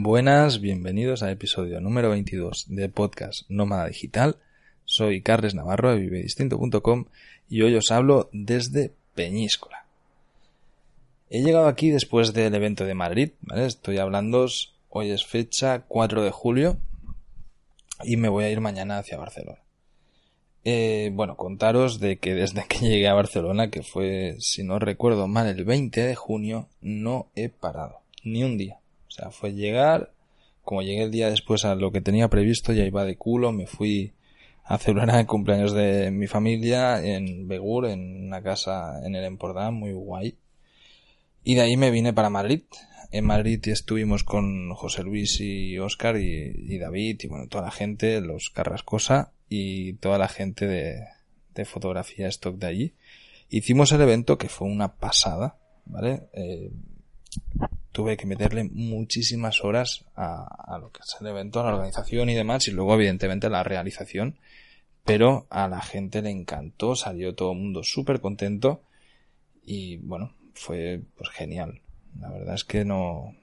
Buenas, bienvenidos al episodio número 22 de podcast Nómada Digital. Soy Carles Navarro de vivedistinto.com y hoy os hablo desde Peñíscola. He llegado aquí después del evento de Madrid, ¿vale? Estoy hablando, hoy es fecha 4 de julio y me voy a ir mañana hacia Barcelona. Eh, bueno, contaros de que desde que llegué a Barcelona, que fue, si no recuerdo mal, el 20 de junio, no he parado, ni un día. Sea, fue llegar, como llegué el día después a lo que tenía previsto, ya iba de culo, me fui a celebrar el cumpleaños de mi familia en Begur, en una casa en el Empordà, muy guay. Y de ahí me vine para Madrid. En Madrid estuvimos con José Luis y Oscar y, David y bueno, toda la gente, los Carrascosa y toda la gente de, de fotografía stock de allí. Hicimos el evento que fue una pasada, ¿vale? Eh, tuve que meterle muchísimas horas a, lo que es el evento, a la organización y demás, y luego evidentemente a la realización, pero a la gente le encantó, salió todo el mundo súper contento y bueno, fue pues genial. La verdad es que no,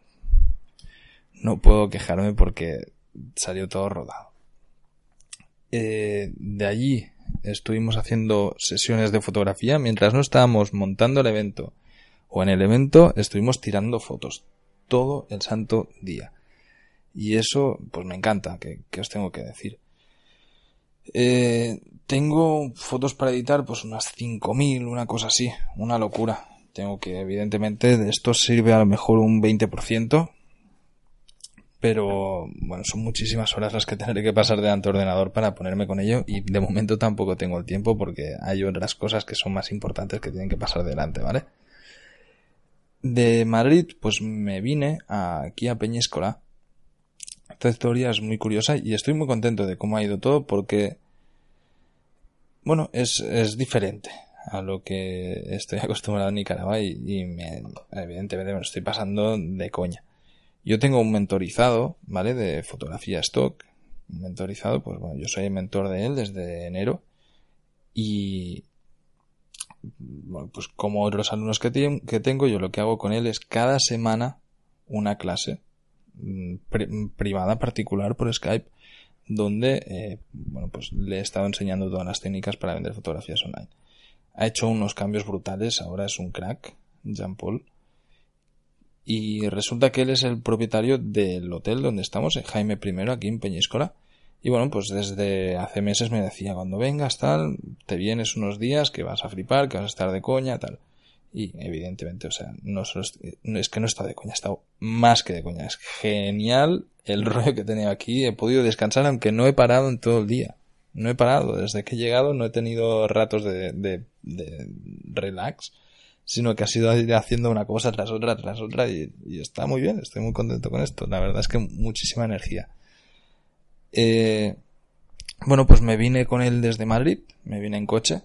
no puedo quejarme porque salió todo rodado. Eh, de allí estuvimos haciendo sesiones de fotografía mientras no estábamos montando el evento o en el evento estuvimos tirando fotos todo el santo día. Y eso, pues me encanta, que, os tengo que decir. Eh, tengo fotos para editar, pues unas 5.000, una cosa así, una locura. Tengo que, evidentemente, de esto sirve a lo mejor un 20%, pero bueno, son muchísimas horas las que tendré que pasar delante del ordenador para ponerme con ello y de momento tampoco tengo el tiempo porque hay otras cosas que son más importantes que tienen que pasar delante, ¿vale? De Madrid, pues me vine aquí a Peñíscola. Esta historia es muy curiosa y estoy muy contento de cómo ha ido todo porque, bueno, es, es diferente a lo que estoy acostumbrado en Nicaragua y, y me, evidentemente me lo estoy pasando de coña. Yo tengo un mentorizado, ¿vale? De fotografía stock. Un mentorizado, pues bueno, yo soy el mentor de él desde enero y, pues como otros alumnos que, tengo, yo lo que hago con él es cada semana una clase mm, privada, particular por Skype, donde eh, bueno, pues le he estado enseñando todas las técnicas para vender fotografías online. Ha hecho unos cambios brutales, ahora es un crack, Jean Paul. Y resulta que él es el propietario del hotel donde estamos, en Jaime I, aquí en Peñíscola. Y bueno, pues desde hace meses me decía, cuando vengas tal, te vienes unos días que vas a flipar, que vas a estar de coña, tal. Y evidentemente, o sea, no solo es que no está de coña, está más que de coña. Es genial el rollo que he tenido aquí. He podido descansar aunque no he parado en todo el día. No he parado. Desde que he llegado no he tenido ratos de, relax, sino que ha sido haciendo una cosa tras otra, tras otra y está muy bien. Estoy muy contento con esto. La verdad es que muchísima energía. Eh, bueno, pues me vine con él desde Madrid, me vine en coche.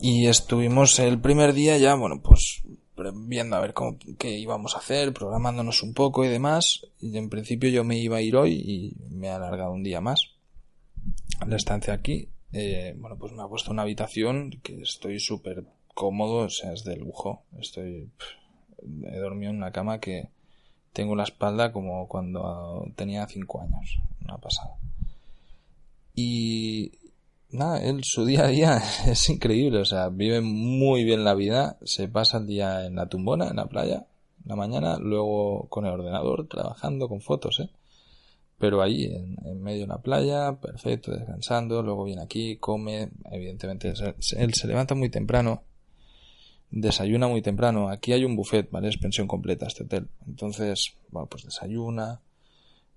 Y estuvimos el primer día ya, bueno, pues viendo a ver cómo, qué íbamos a hacer, programándonos un poco y demás. Y en principio yo me iba a ir hoy y me he alargado un día más. La estancia aquí, eh, bueno, pues me ha puesto una habitación que estoy súper cómodo, o sea, es de lujo. Estoy, he dormido en una cama que, tengo la espalda como cuando tenía cinco años. Una pasada. Y nada, él su día a día es increíble, o sea, vive muy bien la vida, se pasa el día en la tumbona, en la playa, la mañana, luego con el ordenador, trabajando con fotos, ¿eh? Pero ahí, en, en medio de la playa, perfecto, descansando, luego viene aquí, come, evidentemente, él se levanta muy temprano, desayuna muy temprano. Aquí hay un buffet, ¿vale? Es pensión completa este hotel. Entonces, bueno, pues desayuna.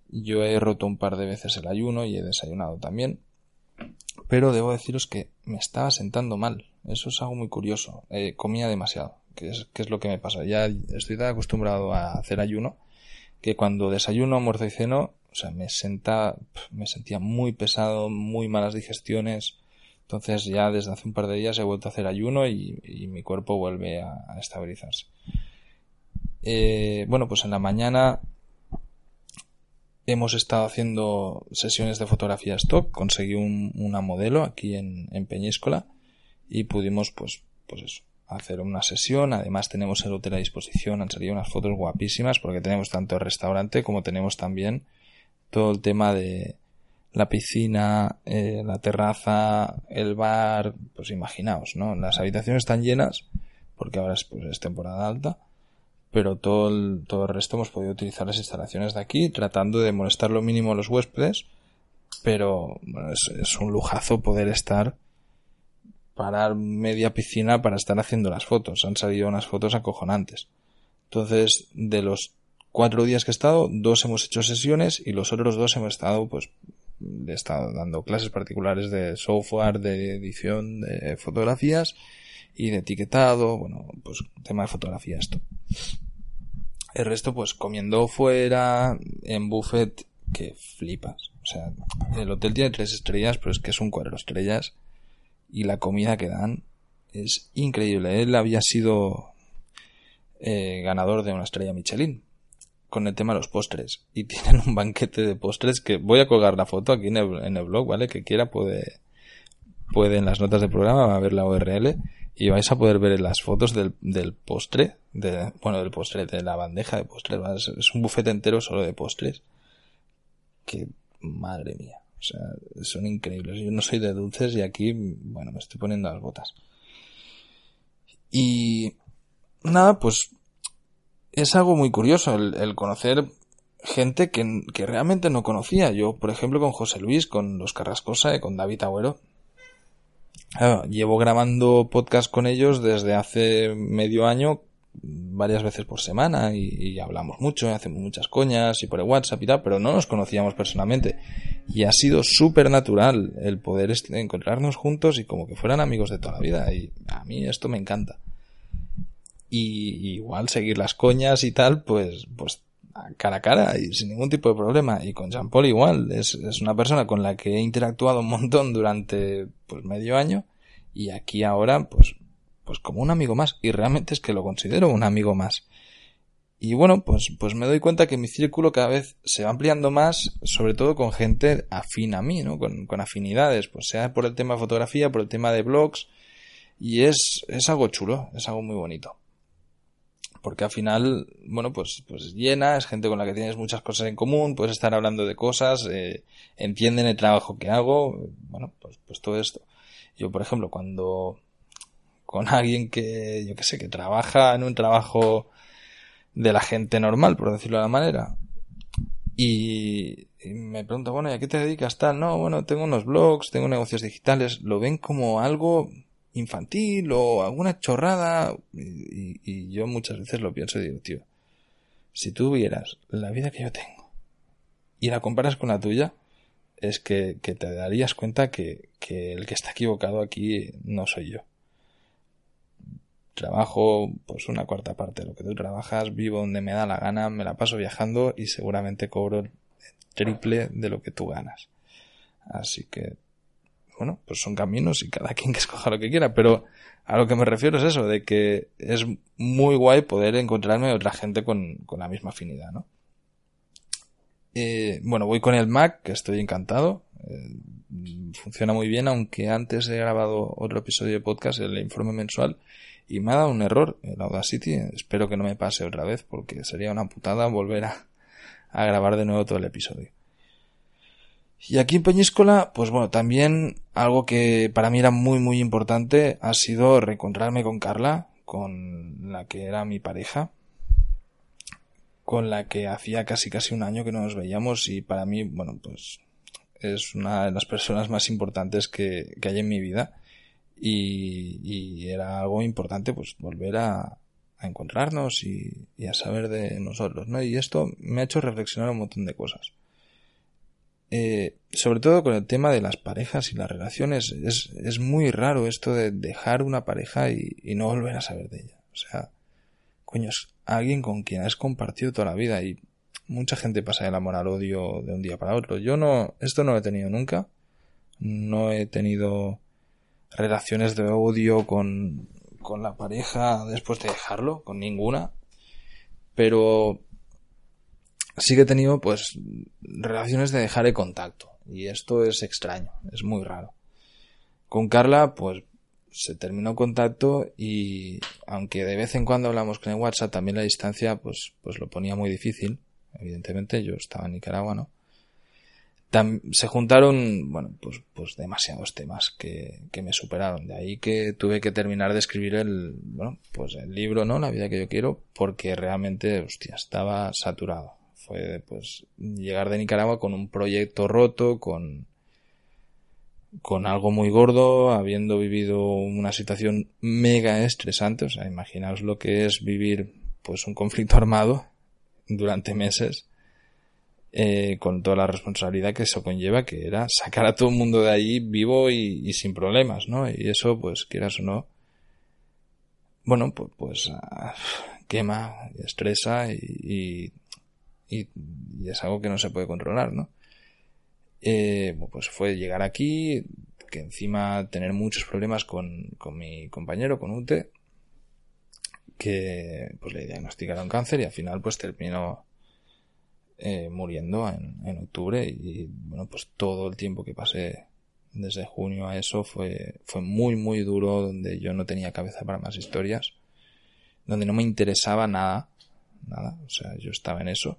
Yo he roto un par de veces el ayuno y he desayunado también. Pero debo deciros que me estaba sentando mal. Eso es algo muy curioso. Eh, comía demasiado, que es, es lo que me pasa. Ya estoy tan acostumbrado a hacer ayuno que cuando desayuno, almuerzo y ceno, o sea, me senta, me sentía muy pesado, muy malas digestiones. Entonces ya desde hace un par de días he vuelto a hacer ayuno y, mi cuerpo vuelve a, estabilizarse. Eh, bueno, pues en la mañana hemos estado haciendo sesiones de fotografía stock. Conseguí una modelo aquí en, Peñíscola y pudimos, pues, pues hacer una sesión. Además tenemos el hotel a disposición. Han salido unas fotos guapísimas porque tenemos tanto el restaurante como tenemos también todo el tema de la piscina, eh, la terraza, el bar, pues imaginaos, ¿no? Las habitaciones están llenas porque ahora es, pues, es temporada alta, pero todo el, todo el resto hemos podido utilizar las instalaciones de aquí tratando de molestar lo mínimo a los huéspedes, pero bueno, es, es un lujazo poder estar parar media piscina para estar haciendo las fotos. Han salido unas fotos acojonantes. Entonces, de los cuatro días que he estado, dos hemos hecho sesiones y los otros dos hemos estado, pues, he estado dando clases particulares de software, de edición de fotografías y de etiquetado, bueno, pues tema de fotografía esto. El resto, pues comiendo fuera, en buffet, que flipas. O sea, el hotel tiene tres estrellas, pero es que es un cuadro estrellas y la comida que dan es increíble. Él había sido eh, ganador de una estrella Michelin con el tema de los postres. Y tienen un banquete de postres que voy a colgar la foto aquí en el, blog, ¿vale? Que quiera puede, puede en las notas del programa va a ver la URL y vais a poder ver las fotos del, del postre, de, bueno, del postre, de la bandeja de postres. Es, un bufete entero solo de postres. Que, madre mía. O sea, son increíbles. Yo no soy de dulces y aquí, bueno, me estoy poniendo las botas. Y nada, pues es algo muy curioso el, conocer gente que, que, realmente no conocía. Yo, por ejemplo, con José Luis, con los Carrascosa y con David Agüero. llevo grabando podcast con ellos desde hace medio año, varias veces por semana, y, hablamos mucho, hacemos muchas coñas y por el WhatsApp y tal, pero no nos conocíamos personalmente. Y ha sido súper natural el poder encontrarnos juntos y como que fueran amigos de toda la vida. Y a mí esto me encanta y igual seguir las coñas y tal, pues, pues cara a cara y sin ningún tipo de problema. Y con Jean Paul igual, es, es una persona con la que he interactuado un montón durante pues medio año y aquí ahora pues, pues como un amigo más y realmente es que lo considero un amigo más. Y bueno, pues, pues me doy cuenta que mi círculo cada vez se va ampliando más, sobre todo con gente afín a mí, ¿no? Con, con afinidades, pues sea por el tema de fotografía, por el tema de blogs, y es, es algo chulo, es algo muy bonito porque al final, bueno, pues, pues llena, es gente con la que tienes muchas cosas en común, puedes estar hablando de cosas, eh, entienden el trabajo que hago, bueno, pues, pues todo esto. Yo, por ejemplo, cuando con alguien que, yo que sé, que trabaja en un trabajo de la gente normal, por decirlo de la manera, y, y me pregunta, bueno, ¿y a qué te dedicas tal? No, bueno, tengo unos blogs, tengo negocios digitales, lo ven como algo infantil o alguna chorrada. Y, yo muchas veces lo pienso y digo, tío, si tú vieras la vida que yo tengo y la comparas con la tuya, es que, te darías cuenta que, que, el que está equivocado aquí no soy yo. Trabajo pues una cuarta parte de lo que tú trabajas, vivo donde me da la gana, me la paso viajando y seguramente cobro el triple de lo que tú ganas. Así que bueno, pues son caminos y cada quien que escoja lo que quiera, pero a lo que me refiero es eso, de que es muy guay poder encontrarme otra gente con, la misma afinidad, ¿no? Eh, bueno, voy con el Mac, que estoy encantado. Eh, funciona muy bien, aunque antes he grabado otro episodio de podcast, el informe mensual, y me ha dado un error el Audacity. Espero que no me pase otra vez, porque sería una putada volver a grabar de nuevo todo el episodio. Y aquí en Peñíscola, pues bueno, también algo que para mí era muy muy importante ha sido reencontrarme con Carla, con la que era mi pareja, con la que hacía casi casi un año que no nos veíamos y para mí, bueno, pues es una de las personas más importantes que, hay en mi vida y, era algo importante pues volver a, a encontrarnos y, y, a saber de nosotros, ¿no? Y esto me ha hecho reflexionar un montón de cosas. Eh, sobre todo con el tema de las parejas y las relaciones, es, es muy raro esto de dejar una pareja y, no volver a saber de ella. O sea, coño, es alguien con quien has compartido toda la vida y mucha gente pasa del amor al odio de un día para otro. Yo no, esto no lo he tenido nunca. No he tenido relaciones de odio con, con la pareja después de dejarlo, con ninguna. Pero sí que he tenido pues relaciones de dejar el contacto y esto es extraño, es muy raro. Con Carla pues se terminó contacto y aunque de vez en cuando hablamos con el WhatsApp también la distancia pues pues lo ponía muy difícil, evidentemente yo estaba en Nicaragua, ¿no? se juntaron, bueno, pues, pues demasiados temas que, que, me superaron. De ahí que tuve que terminar de escribir el, bueno, pues el libro, ¿no? La vida que yo quiero, porque realmente, hostia, estaba saturado fue pues llegar de Nicaragua con un proyecto roto, con con algo muy gordo, habiendo vivido una situación mega estresante, o sea, imaginaos lo que es vivir pues un conflicto armado durante meses, eh, con toda la responsabilidad que eso conlleva, que era sacar a todo el mundo de ahí vivo y, sin problemas, ¿no? Y eso, pues, quieras o no, bueno, pues, pues ah, quema, estresa y, es algo que no se puede controlar, ¿no? Eh, pues fue llegar aquí, que encima tener muchos problemas con, con mi compañero, con Ute, que pues le diagnosticaron cáncer y al final pues terminó eh, muriendo en, en, octubre y bueno pues todo el tiempo que pasé desde junio a eso fue, fue muy muy duro donde yo no tenía cabeza para más historias donde no me interesaba nada nada o sea yo estaba en eso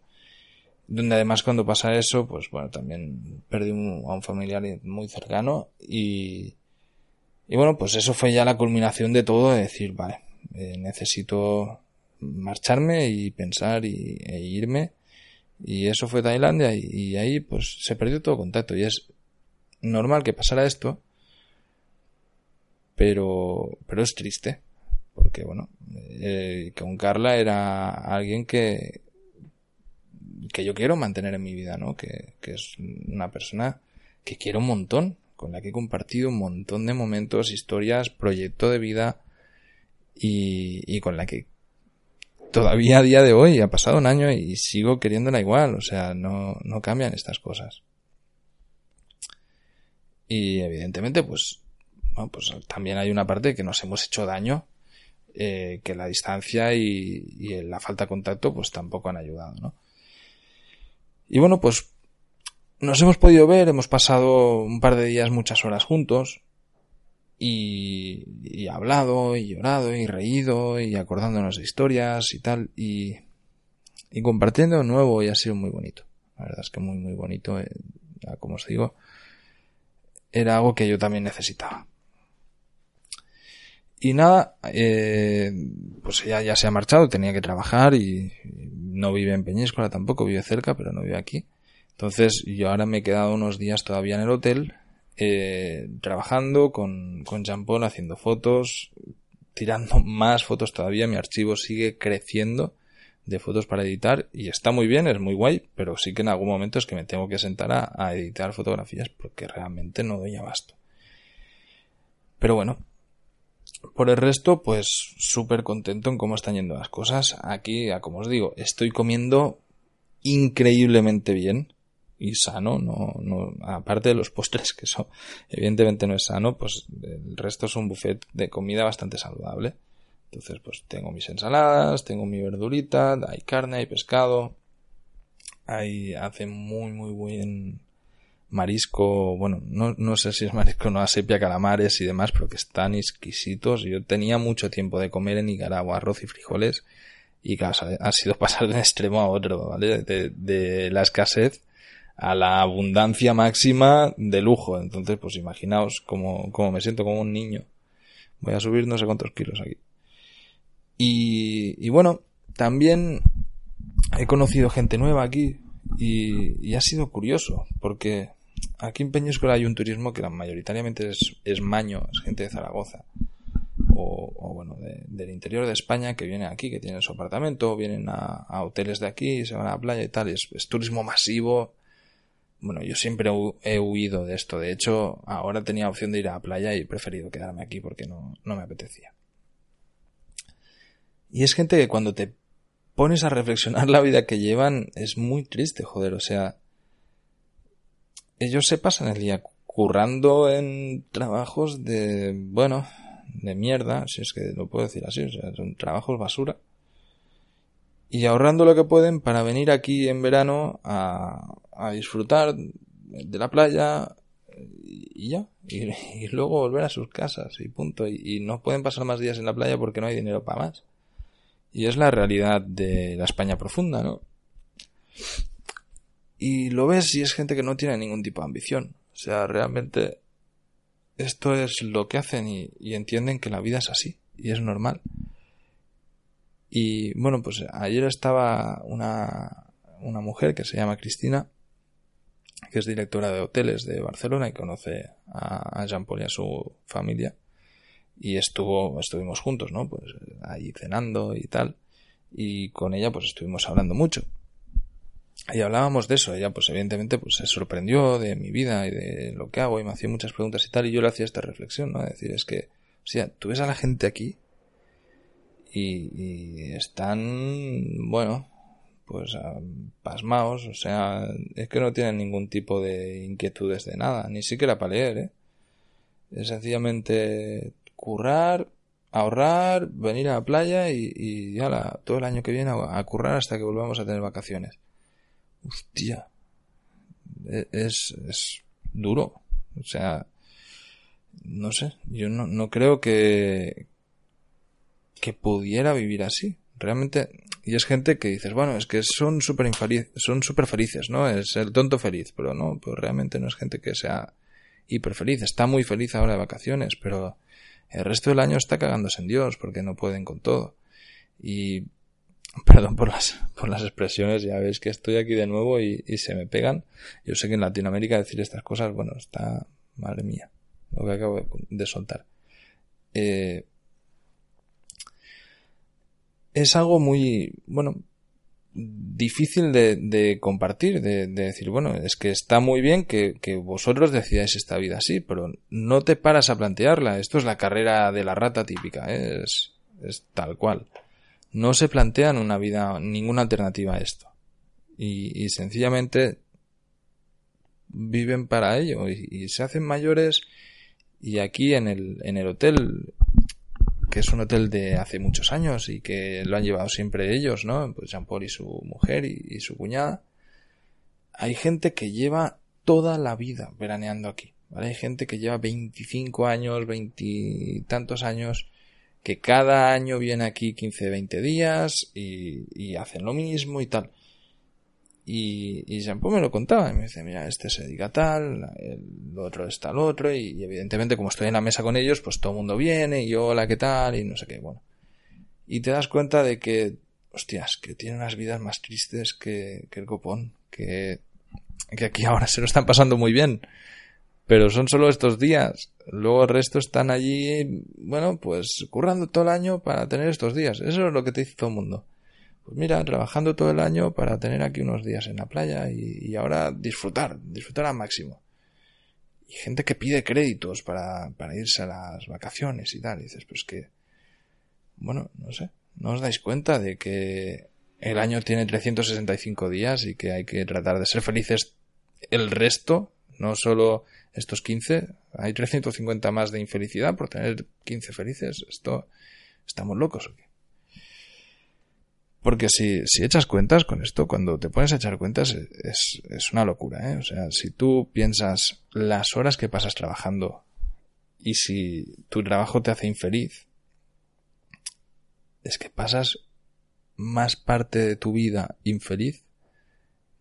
donde además cuando pasa eso, pues bueno, también perdí a un familiar muy cercano y, y bueno, pues eso fue ya la culminación de todo, de decir, vale, eh, necesito marcharme y pensar y, e irme. Y eso fue Tailandia y, y, ahí pues se perdió todo contacto. Y es normal que pasara esto pero pero es triste porque bueno eh, con Carla era alguien que que yo quiero mantener en mi vida, ¿no? Que, que es una persona que quiero un montón, con la que he compartido un montón de momentos, historias, proyecto de vida y, y con la que todavía a día de hoy ha pasado un año y sigo queriéndola igual, o sea, no, no cambian estas cosas. Y evidentemente, pues, bueno, pues también hay una parte que nos hemos hecho daño, eh, que la distancia y, y, la falta de contacto, pues tampoco han ayudado, ¿no? Y bueno, pues nos hemos podido ver, hemos pasado un par de días muchas horas juntos y, y hablado y llorado y reído y acordándonos de historias y tal y, y compartiendo de nuevo y ha sido muy bonito. La verdad es que muy muy bonito, eh, como os digo, era algo que yo también necesitaba. Y nada, eh, pues ella ya se ha marchado, tenía que trabajar y, no vive en Peñíscola tampoco, vive cerca, pero no vive aquí. Entonces yo ahora me he quedado unos días todavía en el hotel, eh, trabajando con, con Paul, haciendo fotos, tirando más fotos todavía, mi archivo sigue creciendo de fotos para editar y está muy bien, es muy guay, pero sí que en algún momento es que me tengo que sentar a, a editar fotografías porque realmente no doy abasto. Pero bueno, por el resto, pues súper contento en cómo están yendo las cosas. Aquí, como os digo, estoy comiendo increíblemente bien y sano, no, no, aparte de los postres, que eso evidentemente no es sano, pues el resto es un buffet de comida bastante saludable. Entonces, pues tengo mis ensaladas, tengo mi verdurita, hay carne, hay pescado, hay, hace muy, muy buen marisco, bueno, no, no sé si es marisco, no, sepia, calamares y demás, pero que están exquisitos. Yo tenía mucho tiempo de comer en Nicaragua arroz y frijoles y claro, ha sido pasar de un extremo a otro, ¿vale? De, de la escasez a la abundancia máxima de lujo. Entonces, pues imaginaos cómo, cómo me siento como un niño. Voy a subir no sé cuántos kilos aquí. Y, y bueno, también he conocido gente nueva aquí y, ha sido curioso porque aquí en Peñíscola hay un turismo que mayoritariamente es, es maño, es gente de Zaragoza. O, bueno, del interior de España que vienen aquí, que tienen su apartamento, vienen a, hoteles de aquí, se van a la playa y tal. Es, es turismo masivo, bueno, yo siempre he huido de esto. De hecho, ahora tenía opción de ir a la playa y he preferido quedarme aquí porque no, no me apetecía. Y es gente que cuando te pones a reflexionar la vida que llevan es muy triste, joder. O sea, ellos se pasan el día currando en trabajos de, bueno, de mierda, si es que lo puedo decir así, o sea, son trabajos basura. Y ahorrando lo que pueden para venir aquí en verano a, a disfrutar de la playa y ya. Y, luego volver a sus casas y punto. Y, no pueden pasar más días en la playa porque no hay dinero para más. Y es la realidad de la España profunda, ¿no? Y lo ves y es gente que no tiene ningún tipo de ambición. O sea, realmente esto es lo que hacen y, entienden que la vida es así y es normal. Y bueno, pues ayer estaba una, una mujer que se llama Cristina que es directora de hoteles de Barcelona y conoce a Jean Paul y a su familia. Y estuvo, estuvimos juntos, ¿no? Pues ahí cenando y tal. Y con ella pues estuvimos hablando mucho. Y hablábamos de eso. Ella pues evidentemente pues se sorprendió de mi vida y de lo que hago y me hacía muchas preguntas y tal. Y yo le hacía esta reflexión, ¿no? Es decir, es que, o sea, tú ves a la gente aquí y, están, bueno, pues pasmaos, o sea, es que no tienen ningún tipo de inquietudes de nada, ni siquiera para leer, ¿eh? Es sencillamente currar, ahorrar, venir a la playa y, ya todo el año que viene a, currar hasta que volvamos a tener vacaciones. Hostia, e, es, es duro, o sea, no sé, yo no, no creo que, que pudiera vivir así. Realmente, y es gente que dices, bueno, es que son súper son super felices, ¿no? Es el tonto feliz, pero no, pues realmente no es gente que sea hiper feliz. Está muy feliz ahora de vacaciones, pero el resto del año está cagándose en Dios porque no pueden con todo. Y, perdón por las, por las expresiones, ya veis que estoy aquí de nuevo y, se me pegan. Yo sé que en Latinoamérica decir estas cosas, bueno, está, madre mía, lo que acabo de soltar. Eh, es algo muy, bueno, difícil de, compartir, de, decir, bueno, es que está muy bien que, vosotros decidáis esta vida así, pero no te paras a plantearla. Esto es la carrera de la rata típica, ¿eh? es, es tal cual. No se plantean una vida, ninguna alternativa a esto. Y, sencillamente viven para ello y, y, se hacen mayores y aquí en el, en el hotel que es un hotel de hace muchos años y que lo han llevado siempre ellos, ¿no? Pues Jean Paul y su mujer y, su cuñada. Hay gente que lleva toda la vida veraneando aquí, ¿vale? Hay gente que lleva 25 años, 20 tantos años, que cada año viene aquí 15, 20 días y hacen lo mismo y tal. Y, y Jean Paul me lo contaba, y me dice, mira, este se dedica tal, el otro está al otro, y, evidentemente como estoy en la mesa con ellos, pues todo el mundo viene, y yo, hola, ¿qué tal? Y no sé qué, bueno. Y te das cuenta de que, hostias, que tienen unas vidas más tristes que, que el copón, que, que aquí ahora se lo están pasando muy bien, pero son solo estos días. Luego el resto están allí, bueno, pues currando todo el año para tener estos días. Eso es lo que te dice todo el mundo pues mira, trabajando todo el año para tener aquí unos días en la playa y, ahora disfrutar, disfrutar al máximo. Y gente que pide créditos para, para irse a las vacaciones y tal. Y dices, pues que, bueno, no sé, no os dais cuenta de que el año tiene 365 días y que hay que tratar de ser felices el resto, no solo estos 15. Hay 350 más de infelicidad por tener 15 felices. Esto, ¿estamos locos o qué? Porque si, si echas cuentas con esto, cuando te pones a echar cuentas, es, es una locura, ¿eh? O sea, si tú piensas las horas que pasas trabajando y si tu trabajo te hace infeliz, es que pasas más parte de tu vida infeliz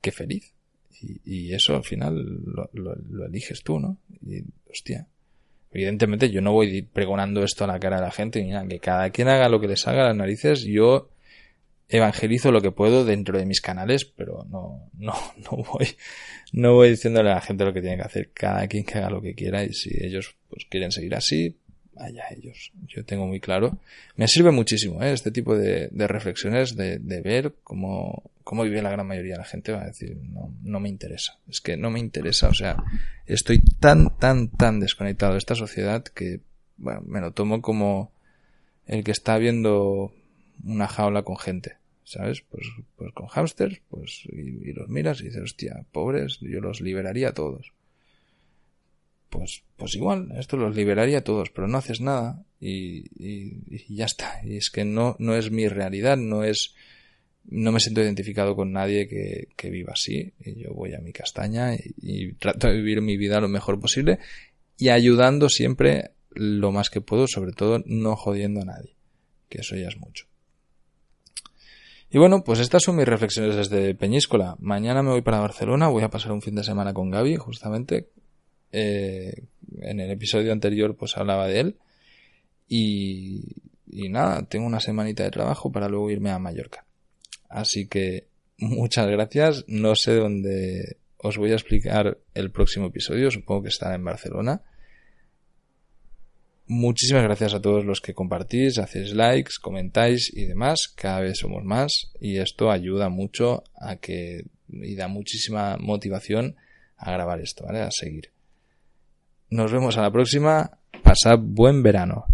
que feliz. Y, y eso al final lo, lo, eliges tú, ¿no? Y, hostia. Evidentemente yo no voy pregonando esto a la cara de la gente, mira, que cada quien haga lo que les haga las narices, yo evangelizo lo que puedo dentro de mis canales, pero no, no, no voy, no voy diciéndole a la gente lo que tiene que hacer. Cada quien que haga lo que quiera y si ellos pues quieren seguir así, allá ellos. Yo tengo muy claro. Me sirve muchísimo ¿eh? este tipo de, reflexiones, de, ver cómo, cómo vive la gran mayoría de la gente. Va a decir, no, no me interesa. Es que no me interesa. O sea, estoy tan, tan, tan desconectado de esta sociedad que, bueno, me lo tomo como el que está viendo una jaula con gente. ¿Sabes? Pues, pues con hámsters, pues, y, los miras y dices, hostia, pobres, yo los liberaría a todos pues, pues igual, esto los liberaría a todos, pero no haces nada y, y, ya está. Y es que no, no es mi realidad, no es, no me siento identificado con nadie que, que viva así. Y yo voy a mi castaña y, trato de vivir mi vida lo mejor posible y ayudando siempre lo más que puedo, sobre todo no jodiendo a nadie, que eso ya es mucho. Y bueno, pues estas son mis reflexiones desde Peñíscola. Mañana me voy para Barcelona, voy a pasar un fin de semana con Gaby, justamente, eh, en el episodio anterior pues hablaba de él. Y, y nada, tengo una semanita de trabajo para luego irme a Mallorca. Así que muchas gracias. No sé dónde os voy a explicar el próximo episodio. Supongo que estará en Barcelona. Muchísimas gracias a todos los que compartís, hacéis likes, comentáis y demás. Cada vez somos más y esto ayuda mucho a que y da muchísima motivación a grabar esto, ¿vale? A seguir. Nos vemos a la próxima. Pasad buen verano.